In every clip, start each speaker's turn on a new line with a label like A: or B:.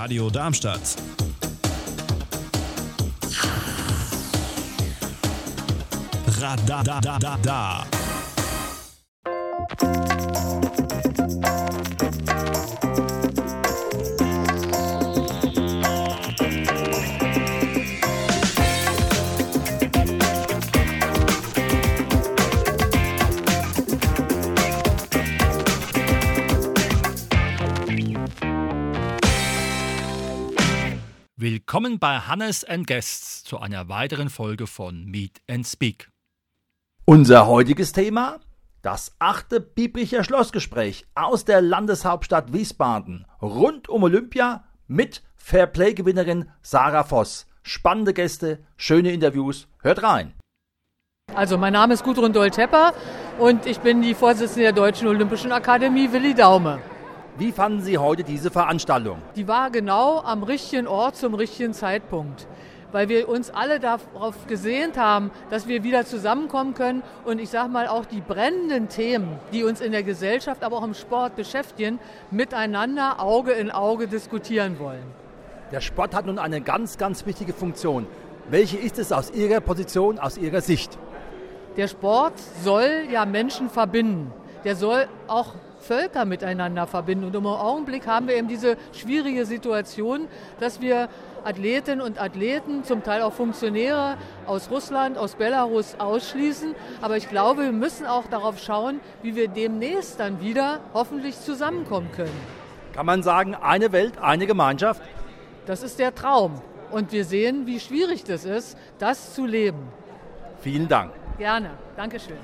A: Radio Darmstadt. Radadadada.
B: Willkommen bei Hannes and Guests zu einer weiteren Folge von Meet and Speak.
C: Unser heutiges Thema? Das achte Biebricher Schlossgespräch aus der Landeshauptstadt Wiesbaden rund um Olympia mit Fairplay-Gewinnerin Sarah Voss. Spannende Gäste, schöne Interviews. Hört rein.
D: Also mein Name ist Gudrun Doll-Tepper und ich bin die Vorsitzende der Deutschen Olympischen Akademie Willi Daume.
C: Wie fanden Sie heute diese Veranstaltung?
D: Die war genau am richtigen Ort zum richtigen Zeitpunkt, weil wir uns alle darauf gesehnt haben, dass wir wieder zusammenkommen können und ich sage mal auch die brennenden Themen, die uns in der Gesellschaft, aber auch im Sport beschäftigen, miteinander Auge in Auge diskutieren wollen.
C: Der Sport hat nun eine ganz, ganz wichtige Funktion. Welche ist es aus Ihrer Position, aus Ihrer Sicht?
D: Der Sport soll ja Menschen verbinden. Der soll auch Völker miteinander verbinden. Und im Augenblick haben wir eben diese schwierige Situation, dass wir Athletinnen und Athleten, zum Teil auch Funktionäre aus Russland, aus Belarus ausschließen. Aber ich glaube, wir müssen auch darauf schauen, wie wir demnächst dann wieder hoffentlich zusammenkommen können.
C: Kann man sagen, eine Welt, eine Gemeinschaft?
D: Das ist der Traum. Und wir sehen, wie schwierig das ist, das zu leben.
C: Vielen Dank.
D: Gerne. Dankeschön.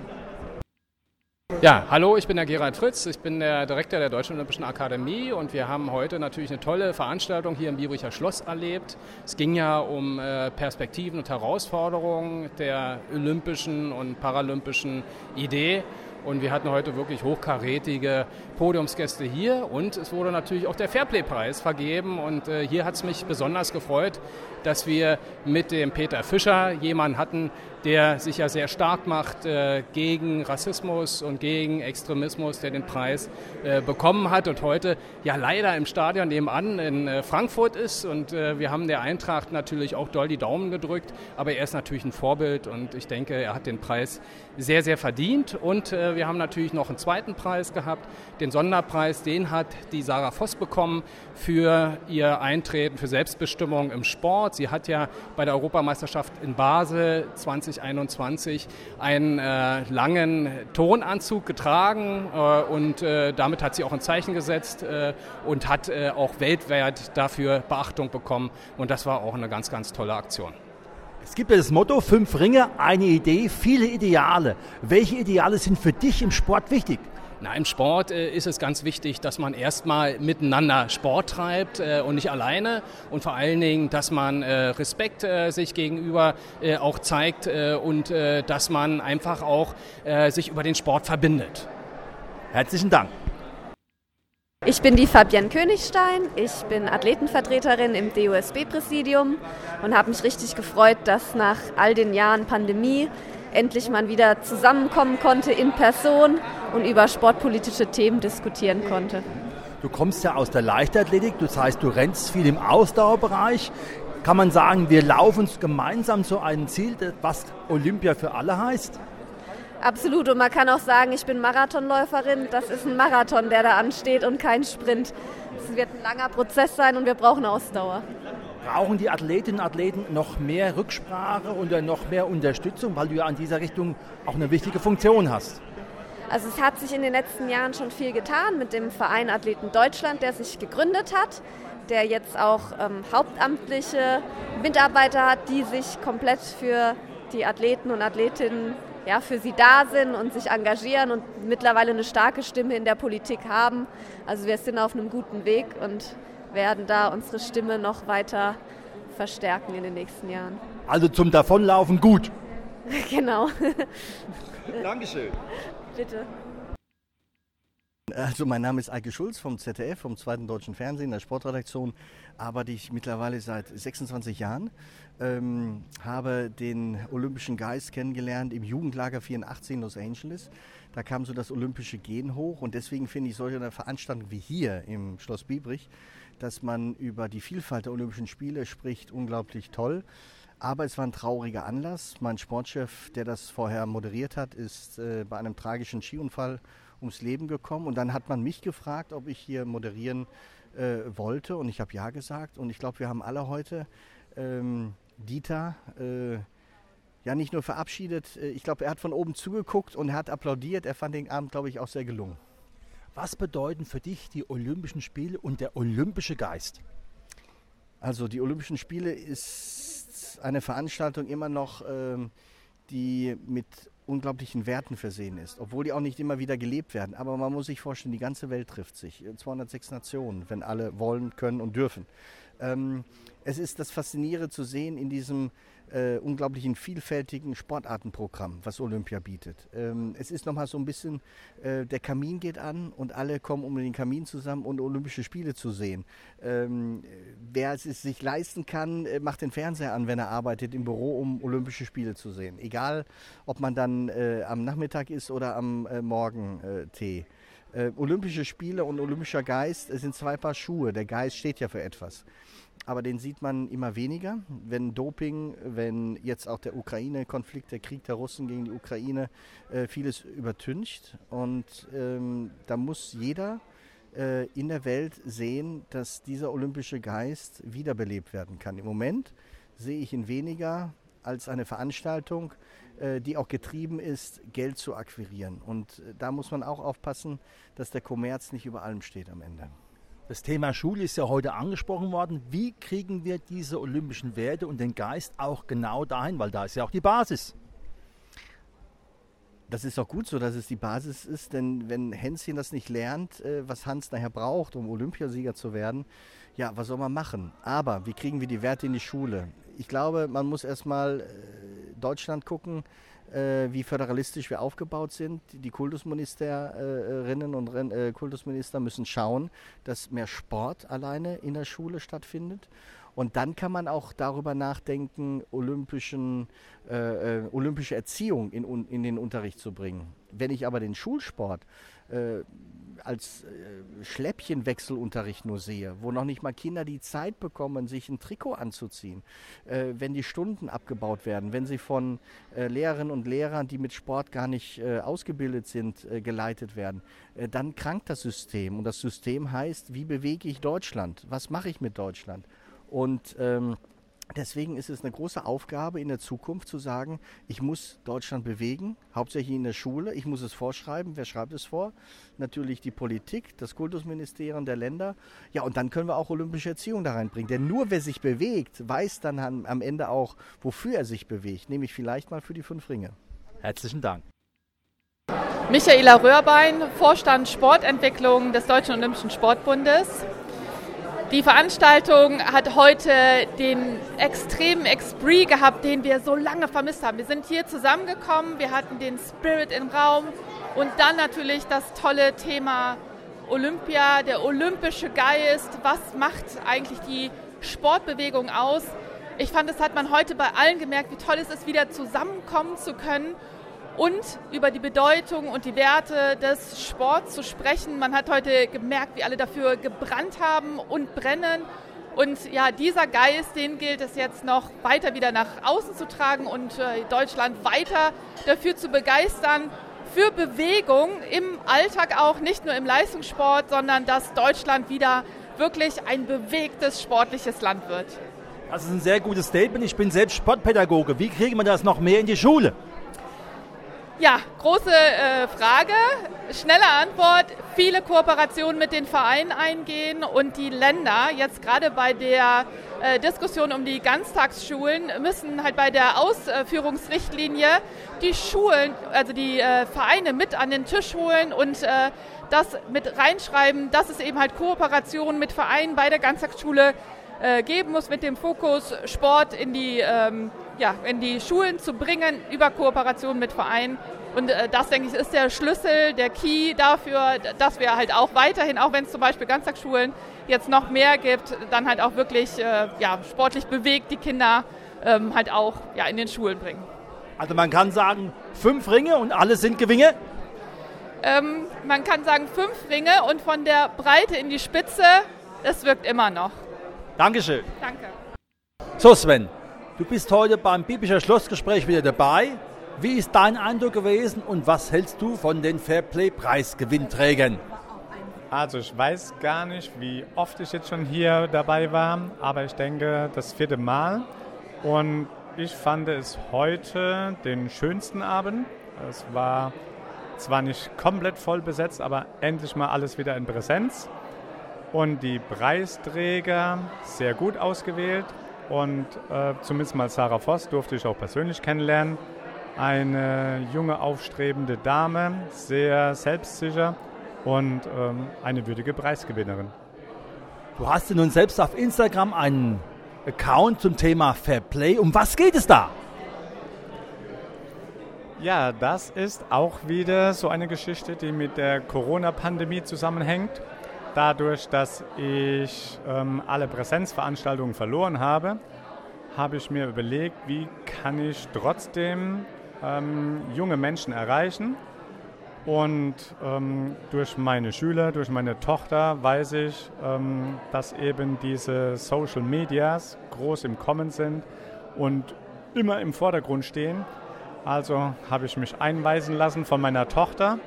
E: Ja, hallo, ich bin der Gerald Fritz, ich bin der Direktor der Deutschen Olympischen Akademie und wir haben heute natürlich eine tolle Veranstaltung hier im Biebricher Schloss erlebt. Es ging ja um äh, Perspektiven und Herausforderungen der olympischen und paralympischen Idee. Und wir hatten heute wirklich hochkarätige Podiumsgäste hier. Und es wurde natürlich auch der Fairplay-Preis vergeben. Und äh, hier hat es mich besonders gefreut, dass wir mit dem Peter Fischer jemanden hatten, der sich ja sehr stark macht äh, gegen Rassismus und gegen Extremismus, der den Preis äh, bekommen hat und heute ja leider im Stadion nebenan in äh, Frankfurt ist. Und äh, wir haben der Eintracht natürlich auch doll die Daumen gedrückt, aber er ist natürlich ein Vorbild und ich denke, er hat den Preis sehr, sehr verdient. Und äh, wir haben natürlich noch einen zweiten Preis gehabt, den Sonderpreis, den hat die Sarah Voss bekommen für ihr Eintreten für Selbstbestimmung im Sport. Sie hat ja bei der Europameisterschaft in Basel 20 2021 einen äh, langen Tonanzug getragen äh, und äh, damit hat sie auch ein Zeichen gesetzt äh, und hat äh, auch weltweit dafür Beachtung bekommen und das war auch eine ganz, ganz tolle Aktion.
C: Es gibt ja das Motto, fünf Ringe, eine Idee, viele Ideale. Welche Ideale sind für dich im Sport wichtig?
E: Na, Im Sport äh, ist es ganz wichtig, dass man erstmal miteinander Sport treibt äh, und nicht alleine und vor allen Dingen, dass man äh, Respekt äh, sich gegenüber äh, auch zeigt äh, und dass man einfach auch sich über den Sport verbindet.
C: Herzlichen Dank.
F: Ich bin die Fabienne Königstein, ich bin Athletenvertreterin im DUSB-Präsidium und habe mich richtig gefreut, dass nach all den Jahren Pandemie endlich mal wieder zusammenkommen konnte in Person und über sportpolitische Themen diskutieren konnte.
C: Du kommst ja aus der Leichtathletik, das heißt, du rennst viel im Ausdauerbereich. Kann man sagen, wir laufen gemeinsam zu einem Ziel, was Olympia für alle heißt?
F: Absolut. Und man kann auch sagen, ich bin Marathonläuferin. Das ist ein Marathon, der da ansteht und kein Sprint. Es wird ein langer Prozess sein und wir brauchen Ausdauer.
C: Brauchen die Athletinnen und Athleten noch mehr Rücksprache oder noch mehr Unterstützung, weil du ja an dieser Richtung auch eine wichtige Funktion hast?
F: Also es hat sich in den letzten Jahren schon viel getan mit dem Verein Athleten Deutschland, der sich gegründet hat, der jetzt auch ähm, hauptamtliche Mitarbeiter hat, die sich komplett für die Athleten und Athletinnen ja, für sie da sind und sich engagieren und mittlerweile eine starke Stimme in der Politik haben. Also wir sind auf einem guten Weg und werden da unsere Stimme noch weiter verstärken in den nächsten Jahren.
C: Also zum Davonlaufen gut.
F: genau.
C: Dankeschön.
F: Bitte.
A: Also mein Name ist Eike Schulz vom ZDF, vom Zweiten Deutschen Fernsehen, der Sportredaktion. Arbeite ich mittlerweile seit 26 Jahren. Ähm, habe den Olympischen Geist kennengelernt im Jugendlager 84 in Los Angeles. Da kam so das olympische Gen hoch und deswegen finde ich solche Veranstaltungen wie hier im Schloss Biebrich, dass man über die Vielfalt der Olympischen Spiele spricht, unglaublich toll. Aber es war ein trauriger Anlass. Mein Sportchef, der das vorher moderiert hat, ist äh, bei einem tragischen Skiunfall ums Leben gekommen. Und dann hat man mich gefragt, ob ich hier moderieren äh, wollte. Und ich habe ja gesagt. Und ich glaube, wir haben alle heute ähm, Dieter äh, ja nicht nur verabschiedet. Äh, ich glaube, er hat von oben zugeguckt und er hat applaudiert. Er fand den Abend, glaube ich, auch sehr gelungen.
C: Was bedeuten für dich die Olympischen Spiele und der olympische Geist?
A: Also die Olympischen Spiele ist eine Veranstaltung immer noch, ähm, die mit unglaublichen Werten versehen ist, obwohl die auch nicht immer wieder gelebt werden. Aber man muss sich vorstellen, die ganze Welt trifft sich. 206 Nationen, wenn alle wollen, können und dürfen. Ähm, es ist das Faszinierende zu sehen in diesem äh, unglaublichen vielfältigen Sportartenprogramm, was Olympia bietet. Ähm, es ist nochmal so ein bisschen, äh, der Kamin geht an und alle kommen um den Kamin zusammen, um Olympische Spiele zu sehen. Ähm, wer es sich leisten kann, äh, macht den Fernseher an, wenn er arbeitet im Büro, um Olympische Spiele zu sehen. Egal, ob man dann äh, am Nachmittag ist oder am äh, Morgentee. Äh, Olympische Spiele und olympischer Geist sind zwei Paar Schuhe. Der Geist steht ja für etwas aber den sieht man immer weniger. Wenn Doping, wenn jetzt auch der Ukraine-Konflikt, der Krieg der Russen gegen die Ukraine äh, vieles übertüncht. Und ähm, da muss jeder äh, in der Welt sehen, dass dieser olympische Geist wiederbelebt werden kann. Im Moment sehe ich ihn weniger als eine Veranstaltung, äh, die auch getrieben ist, Geld zu akquirieren. Und äh, da muss man auch aufpassen, dass der Kommerz nicht über allem steht am Ende.
C: Das Thema Schule ist ja heute angesprochen worden. Wie kriegen wir diese olympischen Werte und den Geist auch genau dahin? Weil da ist ja auch die Basis.
A: Das ist auch gut so, dass es die Basis ist, denn wenn Hänschen das nicht lernt, äh, was Hans nachher braucht, um Olympiasieger zu werden, ja, was soll man machen? Aber wie kriegen wir die Werte in die Schule? Ich glaube, man muss erstmal äh, Deutschland gucken äh, wie föderalistisch wir aufgebaut sind. Die Kultusministerinnen und äh, Kultusminister müssen schauen, dass mehr Sport alleine in der Schule stattfindet. Und dann kann man auch darüber nachdenken, olympischen, äh, olympische Erziehung in, in den Unterricht zu bringen. Wenn ich aber den Schulsport äh, als äh, Schläppchenwechselunterricht nur sehe, wo noch nicht mal Kinder die Zeit bekommen, sich ein Trikot anzuziehen, äh, wenn die Stunden abgebaut werden, wenn sie von äh, Lehrerinnen und Lehrern, die mit Sport gar nicht äh, ausgebildet sind, äh, geleitet werden, äh, dann krankt das System. Und das System heißt, wie bewege ich Deutschland? Was mache ich mit Deutschland? Und ähm, Deswegen ist es eine große Aufgabe in der Zukunft zu sagen, ich muss Deutschland bewegen, hauptsächlich in der Schule. Ich muss es vorschreiben. Wer schreibt es vor? Natürlich die Politik, das Kultusministerium der Länder. Ja, und dann können wir auch olympische Erziehung da reinbringen. Denn nur wer sich bewegt, weiß dann am Ende auch, wofür er sich bewegt. Nämlich vielleicht mal für die fünf Ringe.
C: Herzlichen Dank.
G: Michaela Röhrbein, Vorstand Sportentwicklung des Deutschen Olympischen Sportbundes. Die Veranstaltung hat heute den extremen Expree gehabt, den wir so lange vermisst haben. Wir sind hier zusammengekommen, wir hatten den Spirit im Raum und dann natürlich das tolle Thema Olympia, der olympische Geist. Was macht eigentlich die Sportbewegung aus? Ich fand, das hat man heute bei allen gemerkt, wie toll es ist, wieder zusammenkommen zu können und über die Bedeutung und die Werte des Sports zu sprechen. Man hat heute gemerkt, wie alle dafür gebrannt haben und brennen. Und ja, dieser Geist, den gilt es jetzt noch weiter wieder nach außen zu tragen und äh, Deutschland weiter dafür zu begeistern, für Bewegung im Alltag auch, nicht nur im Leistungssport, sondern dass Deutschland wieder wirklich ein bewegtes sportliches Land wird.
C: Das ist ein sehr gutes Statement. Ich bin selbst Sportpädagoge. Wie kriegen wir das noch mehr in die Schule?
G: Ja, große äh, Frage. Schnelle Antwort. Viele Kooperationen mit den Vereinen eingehen und die Länder, jetzt gerade bei der äh, Diskussion um die Ganztagsschulen, müssen halt bei der Ausführungsrichtlinie die Schulen, also die äh, Vereine mit an den Tisch holen und äh, das mit reinschreiben, dass es eben halt Kooperationen mit Vereinen bei der Ganztagsschule äh, geben muss, mit dem Fokus Sport in die ähm, ja, in die Schulen zu bringen über Kooperation mit Vereinen. Und äh, das, denke ich, ist der Schlüssel, der Key dafür, dass wir halt auch weiterhin, auch wenn es zum Beispiel Ganztagsschulen jetzt noch mehr gibt, dann halt auch wirklich äh, ja, sportlich bewegt die Kinder ähm, halt auch ja, in den Schulen bringen.
C: Also man kann sagen, fünf Ringe und alle sind Gewinge?
G: Ähm, man kann sagen fünf Ringe und von der Breite in die Spitze, es wirkt immer noch.
C: Dankeschön.
G: Danke.
C: So Sven, du bist heute beim Biblischer Schlossgespräch wieder dabei. Wie ist dein Eindruck gewesen und was hältst du von den Fairplay-Preisgewinnträgern?
H: Also ich weiß gar nicht, wie oft ich jetzt schon hier dabei war, aber ich denke das vierte Mal. Und ich fand es heute den schönsten Abend. Es war zwar nicht komplett voll besetzt, aber endlich mal alles wieder in Präsenz. Und die Preisträger sehr gut ausgewählt. Und äh, zumindest mal Sarah Voss durfte ich auch persönlich kennenlernen. Eine junge, aufstrebende Dame, sehr selbstsicher und ähm, eine würdige Preisgewinnerin.
C: Du hast ja nun selbst auf Instagram einen Account zum Thema Fair Play. Um was geht es da?
H: Ja, das ist auch wieder so eine Geschichte, die mit der Corona-Pandemie zusammenhängt. Dadurch, dass ich ähm, alle Präsenzveranstaltungen verloren habe, habe ich mir überlegt, wie kann ich trotzdem ähm, junge Menschen erreichen. Und ähm, durch meine Schüler, durch meine Tochter weiß ich, ähm, dass eben diese Social Medias groß im Kommen sind und immer im Vordergrund stehen. Also habe ich mich einweisen lassen von meiner Tochter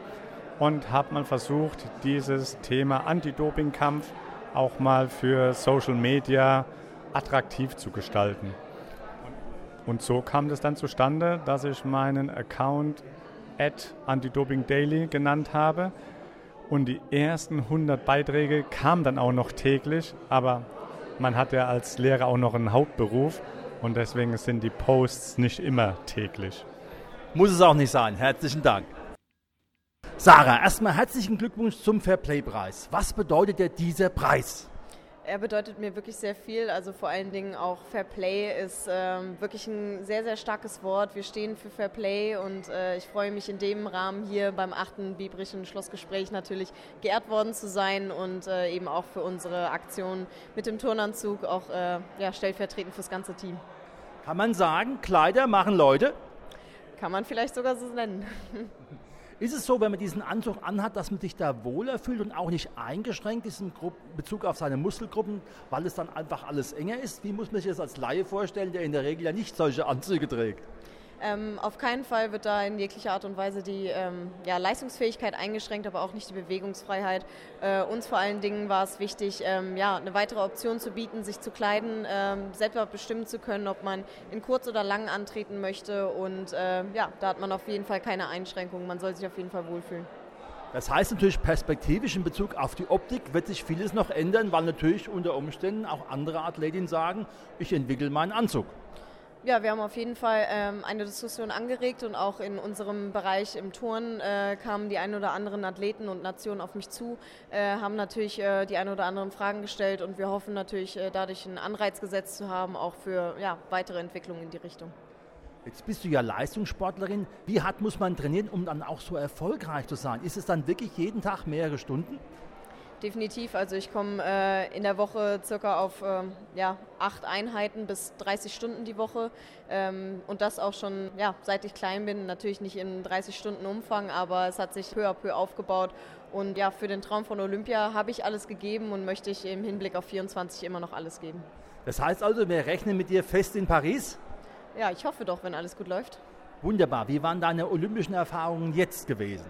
H: und habe mal versucht, dieses Thema Anti-Doping-Kampf auch mal für Social Media attraktiv zu gestalten. Und so kam das dann zustande, dass ich meinen Account at Anti-Doping Daily genannt habe. Und die ersten 100 Beiträge kamen dann auch noch täglich, aber man hat ja als Lehrer auch noch einen Hauptberuf und deswegen sind die Posts nicht immer täglich.
C: Muss es auch nicht sein. Herzlichen Dank. Sarah, erstmal herzlichen Glückwunsch zum Fairplay-Preis. Was bedeutet dir dieser Preis?
I: Er bedeutet mir wirklich sehr viel. Also vor allen Dingen auch Fair Play ist ähm, wirklich ein sehr, sehr starkes Wort. Wir stehen für Fair Play und äh, ich freue mich in dem Rahmen hier beim achten Bibrischen Schlossgespräch natürlich geehrt worden zu sein und äh, eben auch für unsere Aktion mit dem Turnanzug auch äh, ja, stellvertretend fürs ganze Team.
C: Kann man sagen, Kleider machen Leute?
I: Kann man vielleicht sogar so nennen.
C: Ist es so, wenn man diesen Anzug anhat, dass man sich da wohler fühlt und auch nicht eingeschränkt ist in Bezug auf seine Muskelgruppen, weil es dann einfach alles enger ist? Wie muss man sich das als Laie vorstellen, der in der Regel ja nicht solche Anzüge trägt?
I: Ähm, auf keinen Fall wird da in jeglicher Art und Weise die ähm, ja, Leistungsfähigkeit eingeschränkt, aber auch nicht die Bewegungsfreiheit. Äh, uns vor allen Dingen war es wichtig, ähm, ja, eine weitere Option zu bieten, sich zu kleiden, ähm, selber bestimmen zu können, ob man in kurz oder lang antreten möchte. Und äh, ja, da hat man auf jeden Fall keine Einschränkungen. Man soll sich auf jeden Fall wohlfühlen.
C: Das heißt natürlich perspektivisch in Bezug auf die Optik wird sich vieles noch ändern, weil natürlich unter Umständen auch andere Athletinnen sagen, ich entwickle meinen Anzug.
I: Ja, wir haben auf jeden Fall ähm, eine Diskussion angeregt und auch in unserem Bereich im Turn äh, kamen die ein oder anderen Athleten und Nationen auf mich zu, äh, haben natürlich äh, die ein oder anderen Fragen gestellt und wir hoffen natürlich äh, dadurch einen Anreiz gesetzt zu haben, auch für ja, weitere Entwicklungen in die Richtung.
C: Jetzt bist du ja Leistungssportlerin. Wie hart muss man trainieren, um dann auch so erfolgreich zu sein? Ist es dann wirklich jeden Tag mehrere Stunden?
I: Definitiv. Also ich komme äh, in der Woche circa auf ähm, ja, acht Einheiten bis 30 Stunden die Woche. Ähm, und das auch schon, ja, seit ich klein bin. Natürlich nicht in 30 Stunden Umfang, aber es hat sich peu à peu aufgebaut. Und ja, für den Traum von Olympia habe ich alles gegeben und möchte ich im Hinblick auf 24 immer noch alles geben.
C: Das heißt also, wir rechnen mit dir fest in Paris?
I: Ja, ich hoffe doch, wenn alles gut läuft.
C: Wunderbar. Wie waren deine olympischen Erfahrungen jetzt gewesen?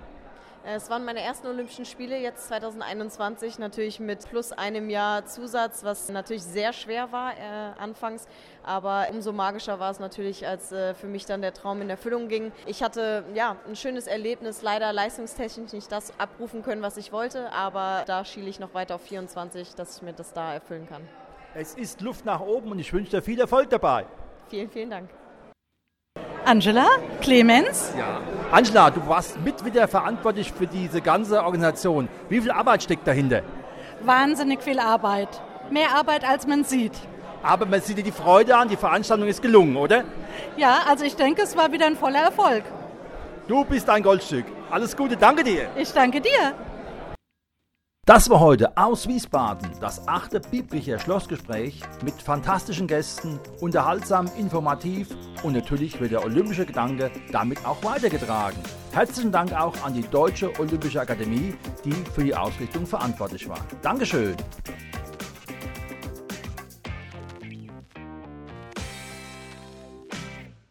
I: Es waren meine ersten Olympischen Spiele jetzt 2021, natürlich mit plus einem Jahr Zusatz, was natürlich sehr schwer war äh, anfangs. Aber umso magischer war es natürlich, als äh, für mich dann der Traum in Erfüllung ging. Ich hatte ja ein schönes Erlebnis, leider leistungstechnisch nicht das abrufen können, was ich wollte, aber da schiele ich noch weiter auf 24, dass ich mir das da erfüllen kann.
C: Es ist Luft nach oben und ich wünsche dir viel Erfolg dabei.
I: Vielen, vielen Dank.
J: Angela, Clemens.
C: Ja. Angela, du warst mit wieder verantwortlich für diese ganze Organisation. Wie viel Arbeit steckt dahinter?
J: Wahnsinnig viel Arbeit. Mehr Arbeit, als man sieht.
C: Aber man sieht dir die Freude an, die Veranstaltung ist gelungen, oder?
J: Ja, also ich denke, es war wieder ein voller Erfolg.
C: Du bist ein Goldstück. Alles Gute, danke dir.
J: Ich danke dir.
C: Das war heute aus Wiesbaden das achte biblische Schlossgespräch mit fantastischen Gästen, unterhaltsam, informativ und natürlich wird der olympische Gedanke damit auch weitergetragen. Herzlichen Dank auch an die Deutsche Olympische Akademie, die für die Ausrichtung verantwortlich war. Dankeschön.